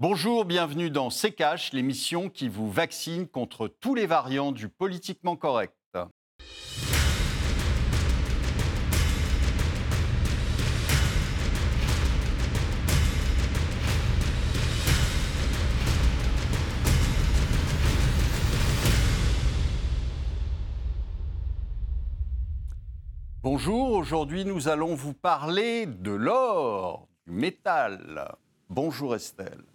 Bonjour, bienvenue dans C'est Cash, l'émission qui vous vaccine contre tous les variants du politiquement correct. Bonjour, aujourd'hui nous allons vous parler de l'or, du métal. Bonjour Estelle.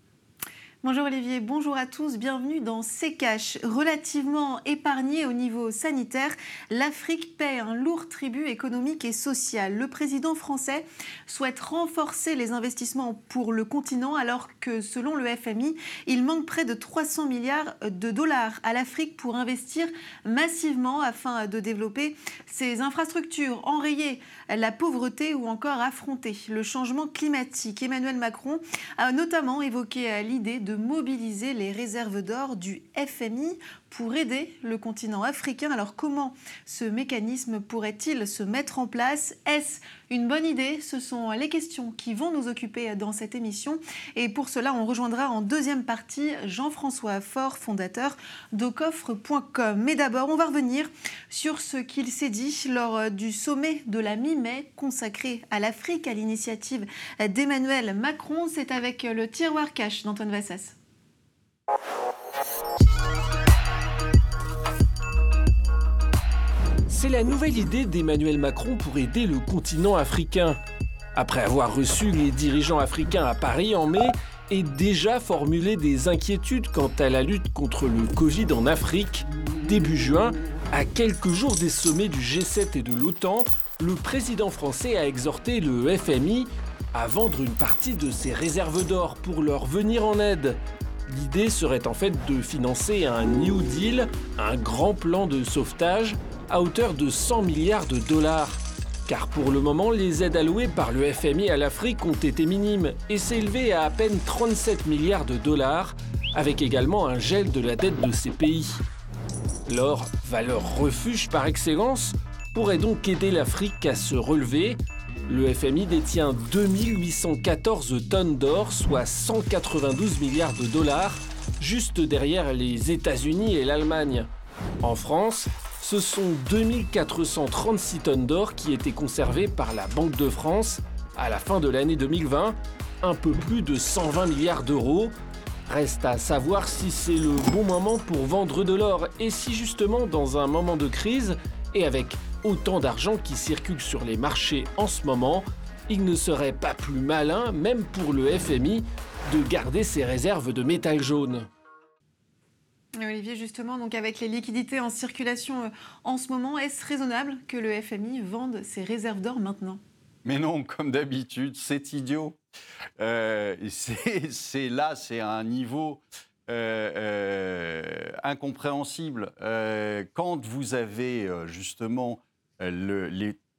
Bonjour Olivier, bonjour à tous, bienvenue dans CKH. Relativement épargnée au niveau sanitaire, l'Afrique paie un lourd tribut économique et social. Le président français souhaite renforcer les investissements pour le continent alors que selon le FMI, il manque près de 300 milliards de dollars à l'Afrique pour investir massivement afin de développer ses infrastructures, enrayer la pauvreté ou encore affronter le changement climatique. Emmanuel Macron a notamment évoqué l'idée de mobiliser les réserves d'or du FMI pour aider le continent africain. Alors comment ce mécanisme pourrait-il se mettre en place? Est-ce une bonne idée? Ce sont les questions qui vont nous occuper dans cette émission. Et pour cela, on rejoindra en deuxième partie Jean-François Faure, fondateur d'Ocoffre.com. Mais d'abord, on va revenir sur ce qu'il s'est dit lors du sommet de la mi-mai consacré à l'Afrique à l'initiative d'Emmanuel Macron. C'est avec le tiroir cash d'Antoine Vassas. C'est la nouvelle idée d'Emmanuel Macron pour aider le continent africain. Après avoir reçu les dirigeants africains à Paris en mai et déjà formulé des inquiétudes quant à la lutte contre le Covid en Afrique, début juin, à quelques jours des sommets du G7 et de l'OTAN, le président français a exhorté le FMI à vendre une partie de ses réserves d'or pour leur venir en aide. L'idée serait en fait de financer un New Deal, un grand plan de sauvetage à hauteur de 100 milliards de dollars. Car pour le moment, les aides allouées par le FMI à l'Afrique ont été minimes et s'élevaient à à peine 37 milliards de dollars, avec également un gel de la dette de ces pays. L'or, valeur refuge par excellence, pourrait donc aider l'Afrique à se relever. Le FMI détient 2814 tonnes d'or, soit 192 milliards de dollars, juste derrière les États-Unis et l'Allemagne. En France, ce sont 2436 tonnes d'or qui étaient conservées par la Banque de France à la fin de l'année 2020, un peu plus de 120 milliards d'euros. Reste à savoir si c'est le bon moment pour vendre de l'or et si justement dans un moment de crise et avec autant d'argent qui circule sur les marchés en ce moment, il ne serait pas plus malin, même pour le FMI, de garder ses réserves de métal jaune. Olivier, justement, donc avec les liquidités en circulation euh, en ce moment, est-ce raisonnable que le FMI vende ses réserves d'or maintenant? Mais non, comme d'habitude, c'est idiot. Euh, c'est là, c'est un niveau euh, incompréhensible. quand vous avez justement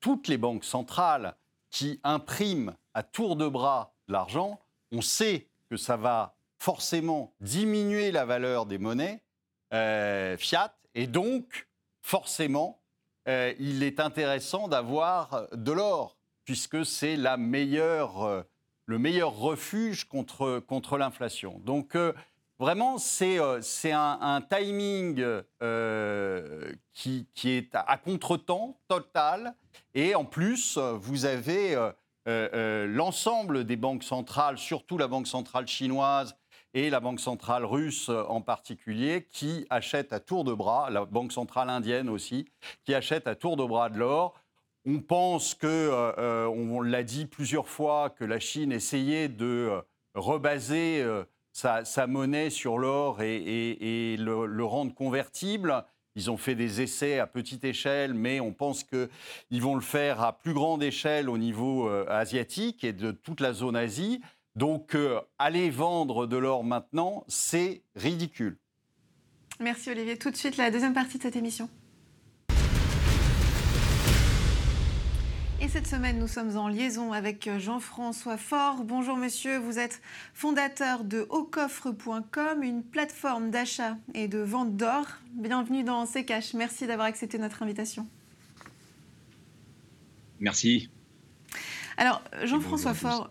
toutes les banques centrales qui impriment à tour de bras de l'argent, on sait que ça va forcément diminuer la valeur des monnaies euh, fiat, et donc forcément, euh, il est intéressant d'avoir de l'or, puisque c'est euh, le meilleur refuge contre, contre l'inflation. Donc vraiment, c'est un, un, timing qui, qui, est à contretemps total, et en plus, vous avez... l'ensemble des banques centrales, surtout la Banque centrale chinoise et la Banque centrale russe en particulier, qui achète à tour de bras, la Banque centrale indienne aussi, qui achète à tour de bras de l'or. On pense que, euh, euh, on l'a dit plusieurs fois, que la Chine essayait de euh, rebaser sa, monnaie sur l'or et, le, rendre convertible. Ils ont fait des essais à petite échelle, mais on pense qu'ils vont le faire à plus grande échelle au niveau asiatique et de toute la zone Asie. Donc, euh, aller vendre de l'or maintenant, c'est ridicule. Merci Olivier. Tout de suite, la deuxième partie de cette émission. Et cette semaine, nous sommes en liaison avec Jean-François Faure. Bonjour monsieur, vous êtes fondateur de aucoffre.com, une plateforme d'achat et de vente d'or. Bienvenue dans CKH. Merci d'avoir accepté notre invitation. Merci. Alors, Jean-François Faure,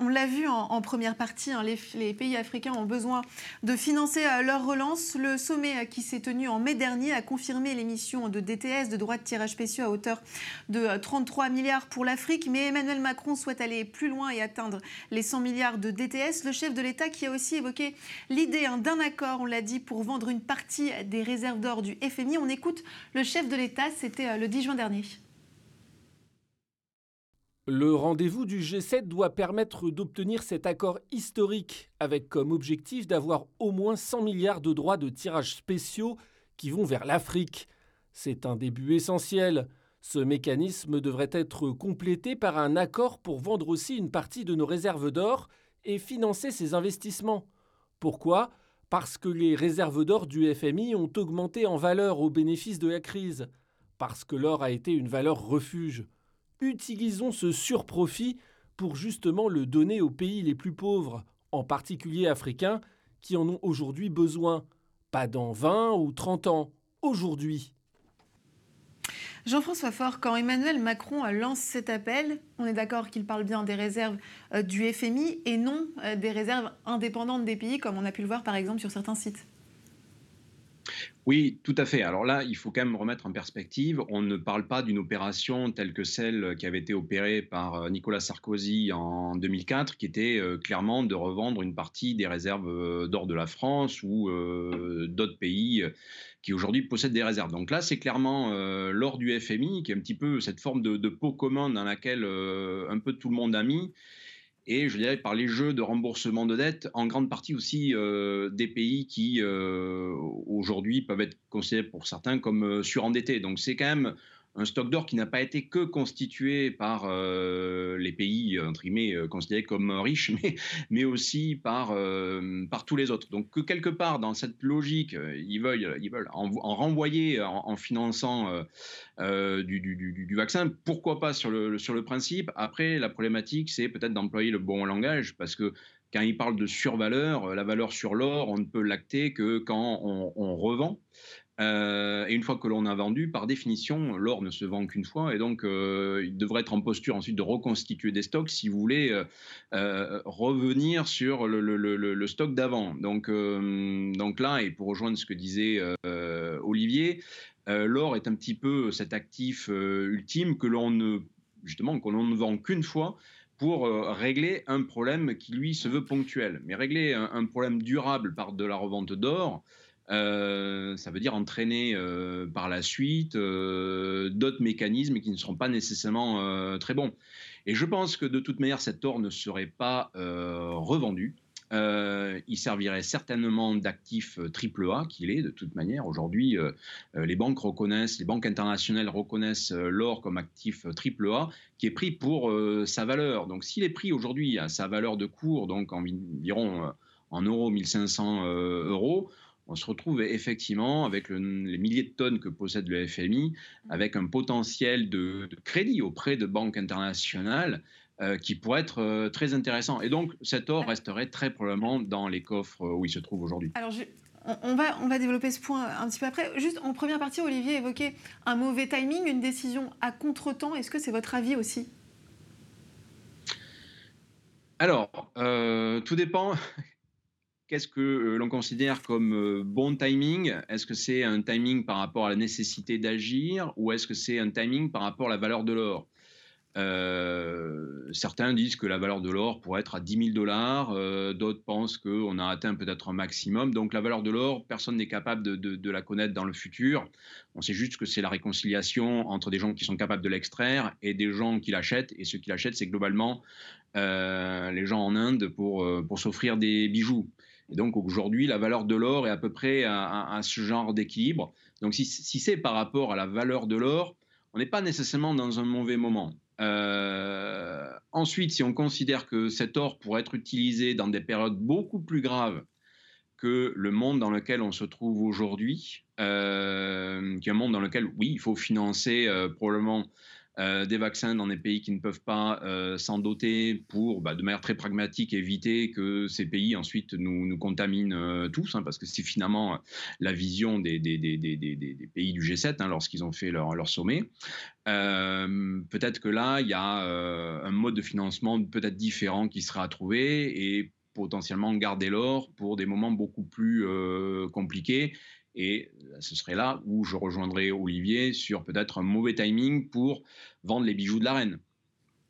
on l'a vu en, première partie, hein, les, pays africains ont besoin de financer euh, leur relance. Le sommet euh, qui s'est tenu en mai dernier a confirmé l'émission de DTS, de droits de tirage spéciaux, à hauteur de 33 euh, milliards pour l'Afrique. Mais Emmanuel Macron souhaite aller plus loin et atteindre les 100 milliards de DTS. Le chef de l'État qui a aussi évoqué l'idée hein, d'un accord, on l'a dit, pour vendre une partie des réserves d'or du FMI. On écoute le chef de l'État, c'était le 10 juin dernier. Le rendez-vous du G7 doit permettre d'obtenir cet accord historique, avec comme objectif d'avoir au moins 100 milliards de droits de tirage spéciaux qui vont vers l'Afrique. C'est un début essentiel. Ce mécanisme devrait être complété par un accord pour vendre aussi une partie de nos réserves d'or et financer ces investissements. Pourquoi? Parce que les réserves d'or du FMI ont augmenté en valeur au bénéfice de la crise. Parce que l'or a été une valeur refuge utilisons ce surprofit pour justement le donner aux pays les plus pauvres, en particulier africains, qui en ont aujourd'hui besoin. Pas dans 20 ou 30 ans, aujourd'hui. Jean-François Faure, quand Emmanuel Macron lance cet appel, on est d'accord qu'il parle bien des réserves euh, du FMI et non euh, des réserves indépendantes des pays, comme on a pu le voir par exemple sur certains sites. Oui, tout à fait. Alors là, il faut quand même remettre en perspective, on ne parle pas d'une opération telle que celle qui avait été opérée par euh, Nicolas Sarkozy en 2004, qui était euh, clairement de revendre une partie des réserves euh, d'or de la France ou d'autres pays qui aujourd'hui possèdent des réserves. Donc là, c'est clairement l'or du FMI, qui est un petit peu cette forme de, de pot commun dans laquelle un peu tout le monde a mis et je dirais par les jeux de remboursement de dettes, en grande partie aussi euh, des pays qui euh, aujourd'hui peuvent être considérés pour certains comme euh, surendettés. Donc c'est quand même un stock d'or qui n'a pas été que constitué par euh, les pays entre guillemets, euh, considérés comme riches, mais, aussi par, euh, par tous les autres. Donc que quelque part dans cette logique, ils veulent, ils veulent en, renvoyer en, finançant du, du, vaccin, pourquoi pas sur le, sur le principe. Après, la problématique, c'est peut-être d'employer le bon langage, parce que quand ils parlent de survaleur, la valeur sur l'or, on ne peut l'acter que quand on revend. Euh, et une fois que l'on a vendu, par définition, l'or ne se vend qu'une fois, et donc euh, il devrait être en posture ensuite de reconstituer des stocks si vous voulez euh, revenir sur le, stock d'avant. Donc, donc là, et pour rejoindre ce que disait Olivier, l'or est un petit peu cet actif ultime que l'on ne justement que l'on ne vend qu'une fois pour régler un problème qui lui se veut ponctuel. Mais régler un problème durable par de la revente d'or, euh, ça veut dire entraîner euh, par la suite euh, d'autres mécanismes qui ne seront pas nécessairement très bons. Et je pense que de toute manière, cet or ne serait pas revendu. il servirait certainement d'actif triple A qu'il est de toute manière. Aujourd'hui, les banques reconnaissent, les banques internationales reconnaissent l'or comme actif triple A qui est pris pour sa valeur. Donc s'il est pris aujourd'hui à sa valeur de cours, donc environ en euros 1500 euros, on se retrouve effectivement avec les milliers de tonnes que possède le FMI, avec un potentiel de, crédit auprès de banques internationales euh, qui pourrait être euh, très intéressant. Et donc, cet or resterait très probablement dans les coffres où il se trouve aujourd'hui. Alors, on, va, on va développer ce point un petit peu après. Juste en première partie, Olivier évoquait un mauvais timing, une décision à contre-temps. Est-ce que c'est votre avis aussi? Alors, euh, tout dépend qu'est-ce que euh, l'on considère comme euh, bon timing? Est-ce que c'est un timing par rapport à la nécessité d'agir ou est-ce que c'est un timing par rapport à la valeur de l'or? Euh, certains disent que la valeur de l'or pourrait être à 10 000 dollars, d'autres pensent qu'on a atteint peut-être un maximum. Donc la valeur de l'or, personne n'est capable de, la connaître dans le futur. On sait juste que c'est la réconciliation entre des gens qui sont capables de l'extraire et des gens qui l'achètent. Et ceux qui l'achètent, c'est globalement les gens en Inde pour, pour s'offrir des bijoux. Et donc aujourd'hui, la valeur de l'or est à peu près à, ce genre d'équilibre. Donc si, c'est par rapport à la valeur de l'or, on n'est pas nécessairement dans un mauvais moment. Euh, ensuite, si on considère que cet or pourrait être utilisé dans des périodes beaucoup plus graves que le monde dans lequel on se trouve aujourd'hui, euh, qui est un monde dans lequel, oui, il faut financer euh, probablement euh, des vaccins dans des pays qui ne peuvent pas euh, s'en doter pour, bah, de manière très pragmatique, éviter que ces pays ensuite nous, contaminent euh, tous, hein, parce que c'est finalement la vision des pays du G7 hein, lorsqu'ils ont fait leur, leur sommet. peut-être que là, il y a un mode de financement peut-être différent qui sera à trouver et potentiellement garder l'or pour des moments beaucoup plus compliqués et ce serait là où je rejoindrais Olivier sur peut-être un mauvais timing pour vendre les bijoux de la reine.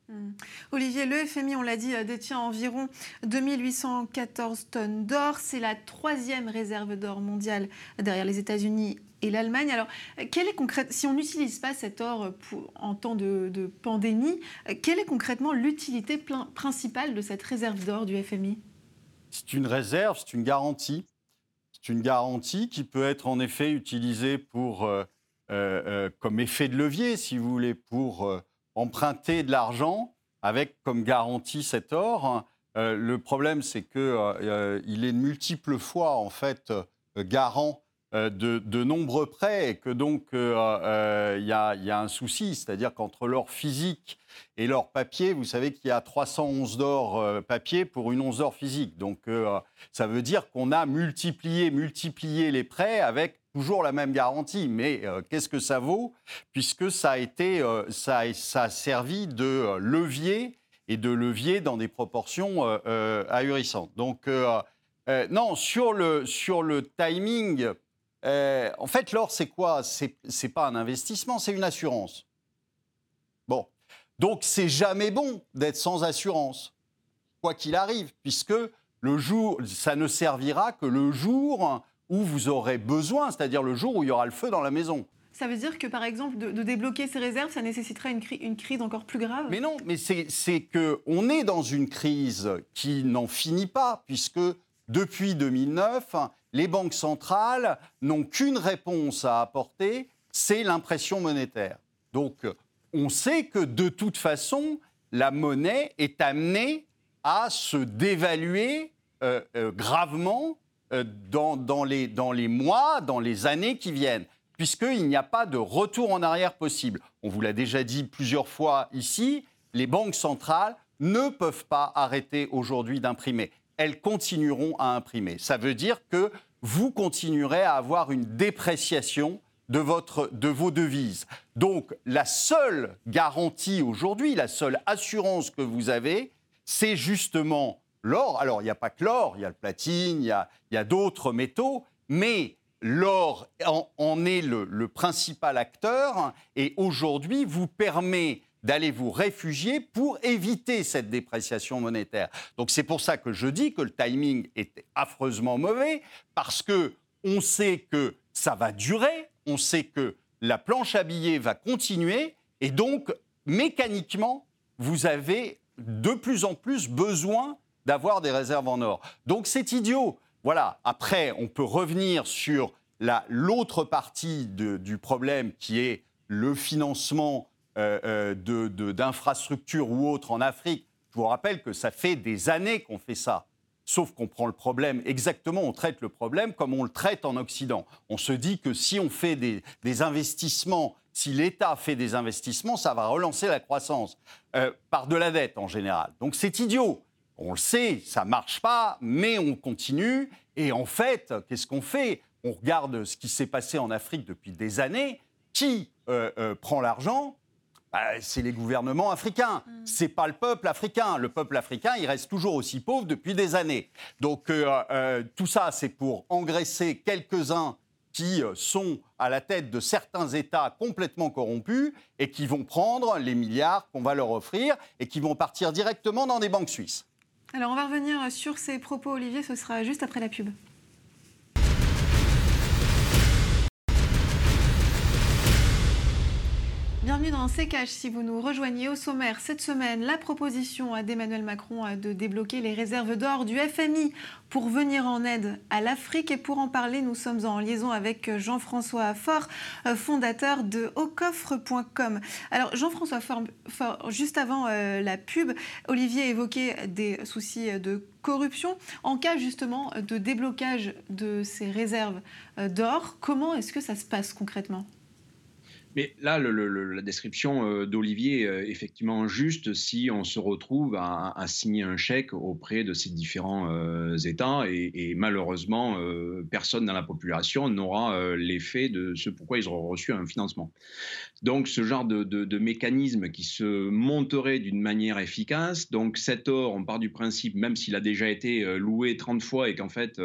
Hmm. Olivier, le FMI, on l'a dit, euh, détient environ 2814 tonnes d'or. C'est la troisième réserve d'or mondiale derrière les États-Unis et l'Allemagne. Alors, quelle est concrète, si on n'utilise pas cet or pour, en temps de, de, pandémie, quelle est concrètement l'utilité principale de cette réserve d'or du FMI C'est une réserve, c'est une garantie c'est une garantie qui peut être en effet utilisée pour, euh, euh, euh, comme effet de levier, si vous voulez, pour emprunter de l'argent avec comme garantie cet or. le problème, c'est qu'il il est multiples fois en fait garant de, de, nombreux prêts et que donc il y, a un souci, c'est-à-dire qu'entre l'or physique et l'or papier, vous savez qu'il y a 311 d'or euh, papier pour une once d'or physique. Donc euh, ça veut dire qu'on a multiplié, multiplié les prêts avec toujours la même garantie. Mais euh, qu'est-ce que ça vaut Puisque ça a, été, ça a servi de levier et de levier dans des proportions ahurissantes. Donc non, sur le, sur le timing, en fait, l'or, c'est quoi? C'est n'est pas un investissement, c'est une assurance. Bon, donc c'est jamais bon d'être sans assurance, quoi qu'il arrive, puisque le jour, ça ne servira que le jour où vous aurez besoin, c'est-à-dire le jour où il y aura le feu dans la maison. Ça veut dire que, par exemple, de, débloquer ces réserves, ça nécessiterait une, une crise encore plus grave? Mais non, mais c'est qu'on est dans une crise qui n'en finit pas, puisque depuis 2009, les banques centrales n'ont qu'une réponse à apporter, c'est l'impression monétaire. Donc, on sait que de toute façon, la monnaie est amenée à se dévaluer euh, euh, gravement euh, dans, les, dans les mois, dans les années qui viennent, puisqu'il n'y a pas de retour en arrière possible. On vous l'a déjà dit plusieurs fois ici, les banques centrales ne peuvent pas arrêter aujourd'hui d'imprimer. Elles continueront à imprimer. Ça veut dire que vous continuerez à avoir une dépréciation de, votre, de vos devises. Donc la seule garantie aujourd'hui, la seule assurance que vous avez, c'est justement l'or. Alors il n'y a pas que l'or, il y a le platine, il y a, d'autres métaux, mais l'or en, est le, le, principal acteur et aujourd'hui vous permet d'aller vous réfugier pour éviter cette dépréciation monétaire. Donc c'est pour ça que je dis que le timing est affreusement mauvais parce que on sait que ça va durer, on sait que la planche à billets va continuer et donc mécaniquement, vous avez de plus en plus besoin d'avoir des réserves en or. Donc c'est idiot. Voilà. Après, on peut revenir sur l'autre partie du problème qui est le financement euh, euh, d'infrastructures ou autres en Afrique. Je vous rappelle que ça fait des années qu'on fait ça. Sauf qu'on prend le problème exactement, on traite le problème comme on le traite en Occident. On se dit que si on fait des, investissements, si l'État fait des investissements, ça va relancer la croissance euh, par de la dette en général. Donc c'est idiot. On le sait, ça marche pas, mais on continue. Et en fait, qu'est-ce qu'on fait? On regarde ce qui s'est passé en Afrique depuis des années. Qui prend l'argent? Bah, c'est les gouvernements africains. Ce mm. C'est pas le peuple africain. Le peuple africain, il reste toujours aussi pauvre depuis des années. Donc euh, euh, tout ça, c'est pour engraisser quelques-uns qui euh, sont à la tête de certains États complètement corrompus et qui vont prendre les milliards qu'on va leur offrir et qui vont partir directement dans des banques suisses. Alors on va revenir sur ces propos, Olivier, ce sera juste après la pub. Bienvenue dans CKH. Si vous nous rejoignez au sommaire cette semaine, la proposition d'Emmanuel Macron de débloquer les réserves d'or du FMI pour venir en aide à l'Afrique. Et pour en parler, nous sommes en liaison avec Jean-François Faure, euh, fondateur de aucoffre.com. Alors Jean-François Faure, juste avant euh, la pub, Olivier évoquait des soucis de corruption. En cas justement de déblocage de ces réserves euh, d'or, comment est-ce que ça se passe concrètement? Mais là, la description euh, d'Olivier est effectivement juste si on se retrouve à, signer un chèque auprès de ces différents euh, États et, malheureusement, euh, personne dans la population n'aura l'effet de ce pourquoi ils auront reçu un financement. Donc, ce genre de, mécanisme qui se monterait d'une manière efficace, donc cet or, on part du principe, même s'il a déjà été loué 30 fois et qu'en fait,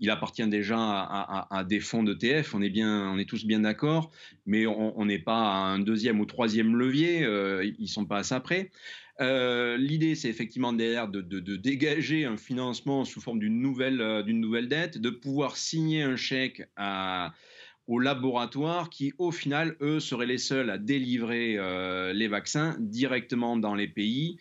il appartient déjà à, des fonds d'ETF, on est on est tous bien d'accord, mais on, on n'est pas à un deuxième ou troisième levier, euh, ils ne sont pas à ça près. Euh, l'idée, c'est effectivement derrière de, dégager un financement sous forme d'une nouvelle, euh, nouvelle dette, de pouvoir signer un chèque à, aux laboratoires qui, au final, eux, seraient les seuls à délivrer les vaccins directement dans les pays.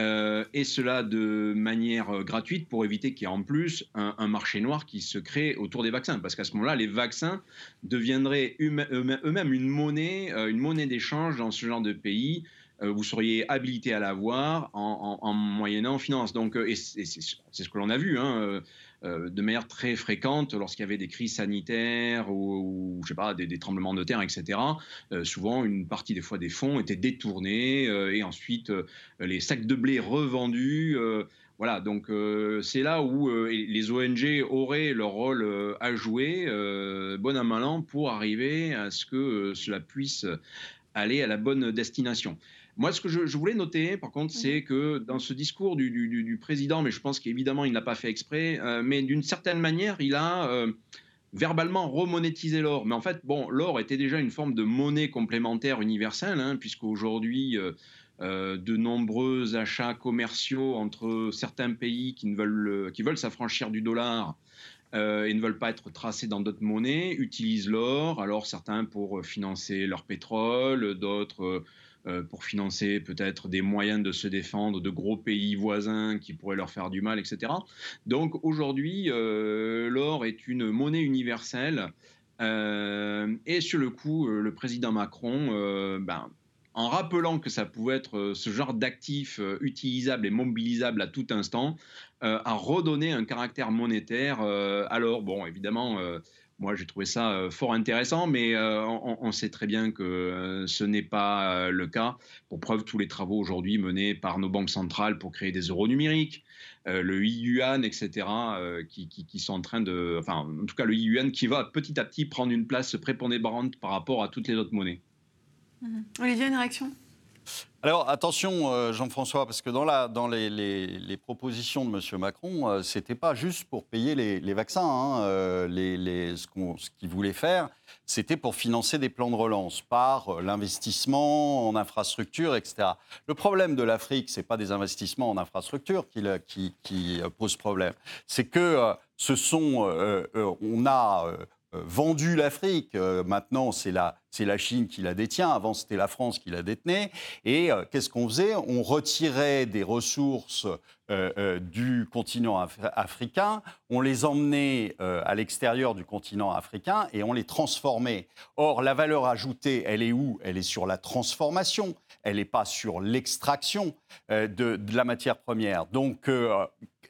Euh, et cela de manière euh, gratuite pour éviter qu'il y ait en plus un, marché noir qui se crée autour des vaccins. Parce qu'à ce moment-là, les vaccins deviendraient eux-mêmes une monnaie, euh, une monnaie d'échange dans ce genre de pays. vous seriez habilité à l'avoir en, en, moyennant finance. Donc, c'est ce que l'on a vu. Hein, de manière très fréquente lorsqu'il y avait des crises sanitaires ou, je sais pas, des, tremblements de terre, etc. Euh, souvent, une partie des fois des fonds étaient détournés euh, et ensuite les sacs de blé revendus. Voilà, donc c'est là où les ONG auraient leur rôle à jouer, bon à malin, pour arriver à ce que cela puisse aller à la bonne destination. Moi, ce que je, voulais noter, par contre, c'est que dans ce discours du, président, mais je pense qu'évidemment, il n'a pas fait exprès, euh, mais d'une certaine manière, il a euh, verbalement remonétisé l'or. Mais en fait, bon, l'or était déjà une forme de monnaie complémentaire universelle, hein, puisqu'aujourd'hui, euh, de nombreux achats commerciaux entre certains pays qui, ne veulent, qui veulent s'affranchir du dollar et ne veulent pas être tracés dans d'autres monnaies, utilisent l'or. Alors certains pour financer leur pétrole, d'autres pour financer peut-être des moyens de se défendre de gros pays voisins qui pourraient leur faire du mal, etc. Donc aujourd'hui, euh, l'or est une monnaie universelle. Euh, et sur le coup, le président Macron, ben, en rappelant que ça pouvait être ce genre d'actif utilisable et mobilisable à tout instant, a redonné un caractère monétaire. alors, bon, évidemment, moi, j'ai trouvé ça euh, fort intéressant, mais euh, on, sait très bien que euh, ce n'est pas le cas. Pour preuve, tous les travaux aujourd'hui menés par nos banques centrales pour créer des euros numériques, le yuan, etc., qui, sont en train de. Enfin, en tout cas, le yuan qui va petit à petit prendre une place prépondérante par rapport à toutes les autres monnaies. Mmh. Olivier, une réaction? Alors attention, euh, Jean-François, parce que dans, la, dans les, propositions de M. Macron, euh, ce n'était pas juste pour payer les, vaccins. Hein, euh, ce qu'il voulait faire, c'était pour financer des plans de relance par l'investissement en infrastructure, etc. Le problème de l'Afrique, ce n'est pas des investissements en infrastructure qui, qui, posent problème. C'est que ce sont, on a vendu l'Afrique. Euh, maintenant, c'est la, la, Chine qui la détient. Avant, c'était la France qui la détenait. Et euh, qu'est-ce qu'on faisait? On retirait des ressources du continent africain, on les emmenait à l'extérieur du continent africain et on les transformait. Or, la valeur ajoutée, elle est où? Elle est sur la transformation. Elle n'est pas sur l'extraction de, de, la matière première. Donc,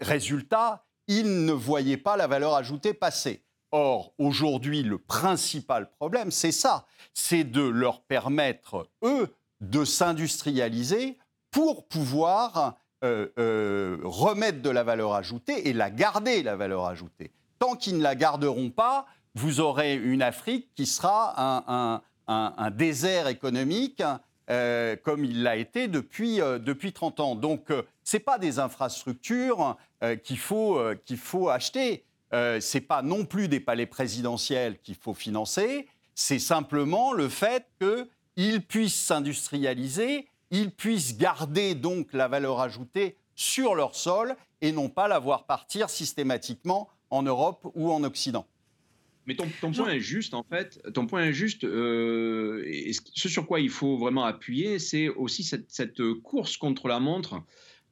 résultat, ils ne voyaient pas la valeur ajoutée passer. Or, aujourd'hui, le principal problème, c'est ça, c'est de leur permettre, eux, de s'industrialiser pour pouvoir euh, euh, remettre de la valeur ajoutée et la garder, la valeur ajoutée. Tant qu'ils ne la garderont pas, vous aurez une Afrique qui sera un, désert économique euh, comme il l'a été depuis, depuis 30 ans. Donc, ce n'est pas des infrastructures qu'il faut, qu'il faut acheter euh, ce n'est pas non plus des palais présidentiels qu'il faut financer, c'est simplement le fait qu'ils puissent s'industrialiser, ils puissent garder donc la valeur ajoutée sur leur sol et non pas la voir partir systématiquement en Europe ou en Occident. Mais ton, point est juste, en fait. Ton point est juste. Euh, et ce sur quoi il faut vraiment appuyer, c'est aussi cette, course contre la montre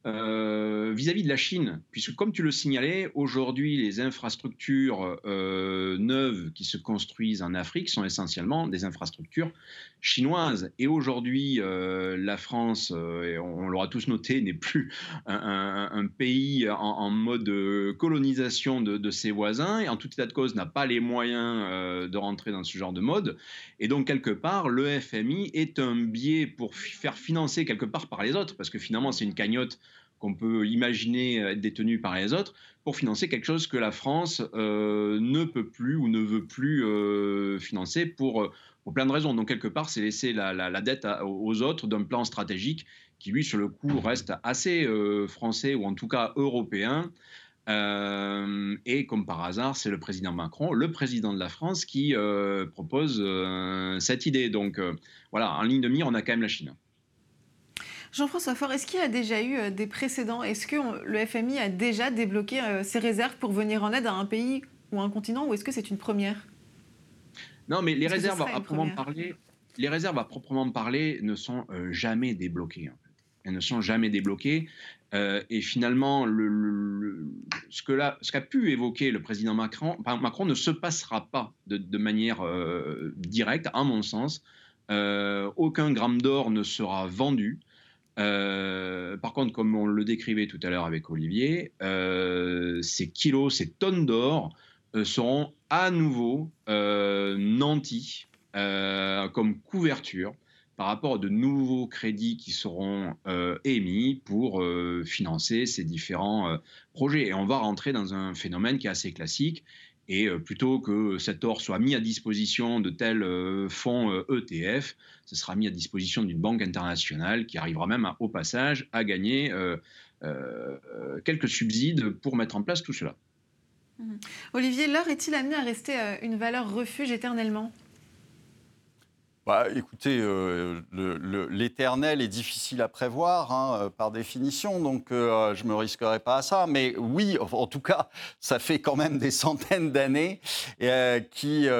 euh, vis-à-vis de la Chine, puisque comme tu le signalais, aujourd'hui, les infrastructures euh, neuves qui se construisent en Afrique sont essentiellement des infrastructures chinoises. Et aujourd'hui, euh, la France, et on, l'aura tous noté, n'est plus un, pays en, mode colonisation de, ses voisins, et en tout état de cause n'a pas les moyens de rentrer dans ce genre de mode. Et donc, quelque part, le FMI est un biais pour faire financer quelque part par les autres, parce que finalement, c'est une cagnotte qu'on peut imaginer être détenu par les autres pour financer quelque chose que la France euh, ne peut plus ou ne veut plus euh, financer pour, plein de raisons. Donc quelque part, c'est laisser la, dette aux autres d'un plan stratégique qui, lui, sur le coup, reste assez euh, français ou en tout cas européen. et comme par hasard, c'est le président Macron, le président de la France, qui propose cette idée. Donc voilà, en ligne de mire, on a quand même la Chine. Jean-François Faure, est-ce qu'il y a déjà eu euh, des précédents? Est-ce que le FMI a déjà débloqué euh, ses réserves pour venir en aide à un pays ou un continent ou est-ce que c'est une première? Non, mais les réserves, à proprement parler, les réserves à proprement parler ne sont euh, jamais débloquées. Elles ne sont jamais débloquées. et finalement, ce qu'a ce qu'a pu évoquer le président Macron, Macron ne se passera pas de, de manière directe, à mon sens. aucun gramme d'or ne sera vendu. Euh, par contre, comme on le décrivait tout à l'heure avec Olivier, euh, ces kilos, ces tonnes d'or euh, seront à nouveau nantis comme couverture par rapport à de nouveaux crédits qui seront émis pour financer ces différents projets. Et on va rentrer dans un phénomène qui est assez classique et euh, plutôt que cet or soit mis à disposition de tels euh, fonds ETF, euh, e ce sera mis à disposition d'une banque internationale qui arrivera même au passage à gagner quelques subsides pour mettre en place tout cela. Mmh. Olivier, l'or est-il amené à rester une valeur refuge éternellement? Bah, écoutez, euh, l'éternel est difficile à prévoir hein, euh, par définition, donc euh, je ne me risquerai pas à ça. Mais oui, en tout cas, ça fait quand même des centaines d'années qu'elle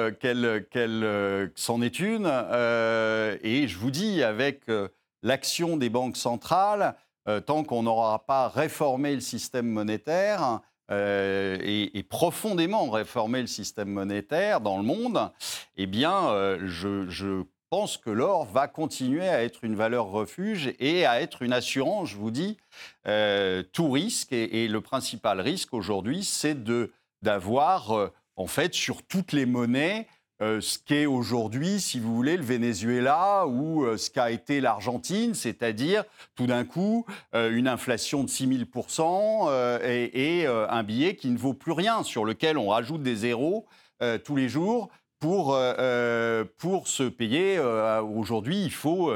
s'en est une. et je vous dis, avec l'action des banques centrales, tant qu'on n'aura pas réformé le système monétaire, et, profondément réformé le système monétaire dans le monde, eh bien, je pense que l'or va continuer à être une valeur refuge et à être une assurance, je vous dis, euh, tout risque. Et, le principal risque aujourd'hui, c'est d'avoir, euh, en fait, sur toutes les monnaies, euh, ce qu'est aujourd'hui, si vous voulez, le Venezuela ou ce qu'a été l'Argentine, c'est-à-dire tout d'un coup une inflation de 6000 et, et un billet qui ne vaut plus rien, sur lequel on rajoute des zéros tous les jours pour, euh, euh, pour se payer. Euh, aujourd'hui, il faut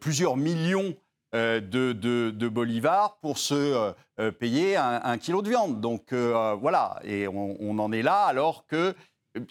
plusieurs millions de, de, bolivars pour se payer un, kilo de viande. Donc voilà, et on, en est là alors que...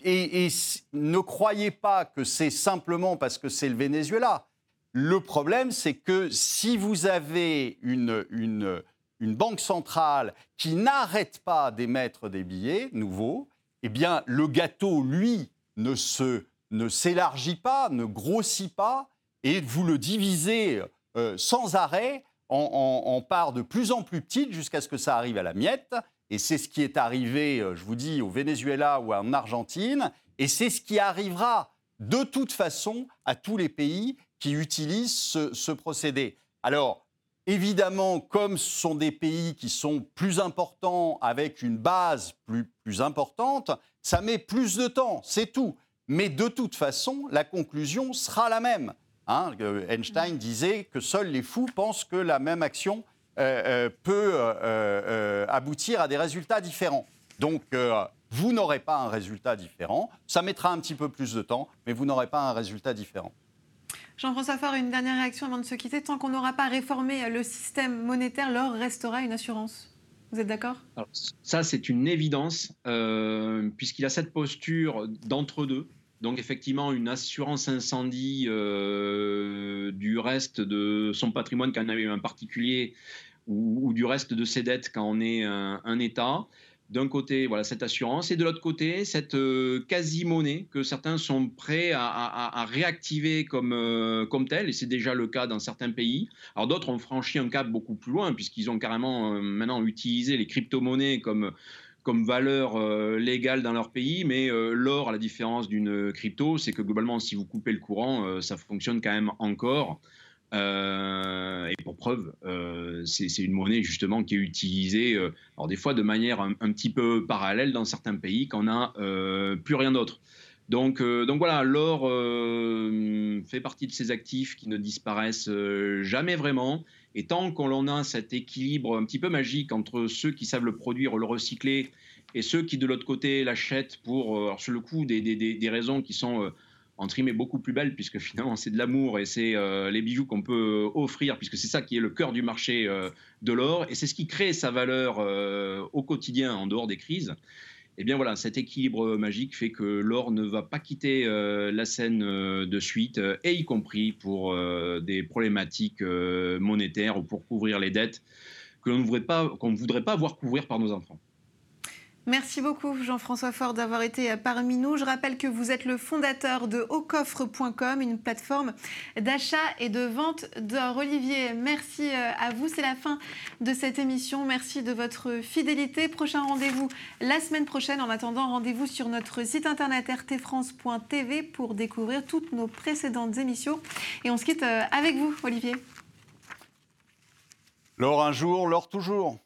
Et, ne croyez pas que c'est simplement parce que c'est le Venezuela. Le problème, c'est que si vous avez une, une, une banque centrale qui n'arrête pas d'émettre des billets nouveaux, eh bien, le gâteau, lui, ne se ne s'élargit pas, ne grossit pas, et vous le divisez euh, sans arrêt en, parts de plus en plus petites jusqu'à ce que ça arrive à la miette. Et c'est ce qui est arrivé, euh, je vous dis, au Venezuela ou en Argentine, et c'est ce qui arrivera de toute façon à tous les pays qui utilisent ce, procédé. Alors, évidemment, comme ce sont des pays qui sont plus importants, avec une base plus, plus importante, ça met plus de temps, c'est tout. Mais de toute façon, la conclusion sera la même. Hein. Einstein disait que seuls les fous pensent que la même action euh, euh, peut euh, aboutir à des résultats différents. Donc, vous n'aurez pas un résultat différent. Ça mettra un petit peu plus de temps, mais vous n'aurez pas un résultat différent. Jean-François Faure, une dernière réaction avant de se quitter. Tant qu'on n'aura pas réformé le système monétaire, l'or restera une assurance. Vous êtes d'accord? Ça, c'est une évidence, euh, puisqu'il a cette posture d'entre-deux. Donc effectivement, une assurance incendie euh, du reste de son patrimoine quand on a eu un particulier ou, du reste de ses dettes quand on est un, État. D'un côté, voilà, cette assurance, et de l'autre côté, cette euh, quasi-monnaie que certains sont prêts à, réactiver comme, euh, comme telle, et c'est déjà le cas dans certains pays. Alors d'autres ont franchi un cap beaucoup plus loin, puisqu'ils ont carrément euh, maintenant utilisé les crypto-monnaies comme, comme valeur légale dans leur pays, mais l'or, à la différence d'une crypto, c'est que globalement, si vous coupez le courant, ça fonctionne quand même encore. Euh, et pour preuve, euh, c'est une monnaie justement qui est utilisée, euh, alors des fois de manière un, petit peu parallèle dans certains pays quand on n'a plus rien d'autre. Donc, donc voilà, l'or fait partie de ces actifs qui ne disparaissent jamais vraiment. Et tant qu'on a cet équilibre un petit peu magique entre ceux qui savent le produire, le recycler, et ceux qui de l'autre côté l'achètent pour, alors sur le coup, des, des, des raisons qui sont entre beaucoup plus belle puisque finalement c'est de l'amour et c'est euh, les bijoux qu'on peut offrir puisque c'est ça qui est le cœur du marché euh, de l'or et c'est ce qui crée sa valeur euh, au quotidien en dehors des crises. Et eh bien voilà, cet équilibre magique fait que l'or ne va pas quitter la scène de suite, et y compris pour des problématiques monétaires ou pour couvrir les dettes que l'on ne voudrait pas, qu'on ne voudrait pas voir couvrir par nos enfants. Merci beaucoup Jean-François Fort d'avoir été parmi nous. Je rappelle que vous êtes le fondateur de aucoffre.com, une plateforme d'achat et de vente d'or. Olivier, merci euh, à vous. C'est la fin de cette émission. Merci de votre fidélité. Prochain rendez-vous la semaine prochaine. En attendant, rendez-vous sur notre site internet rtfrance.tv pour découvrir toutes nos précédentes émissions. Et on se quitte euh, avec vous, Olivier. L'or un jour, l'or toujours.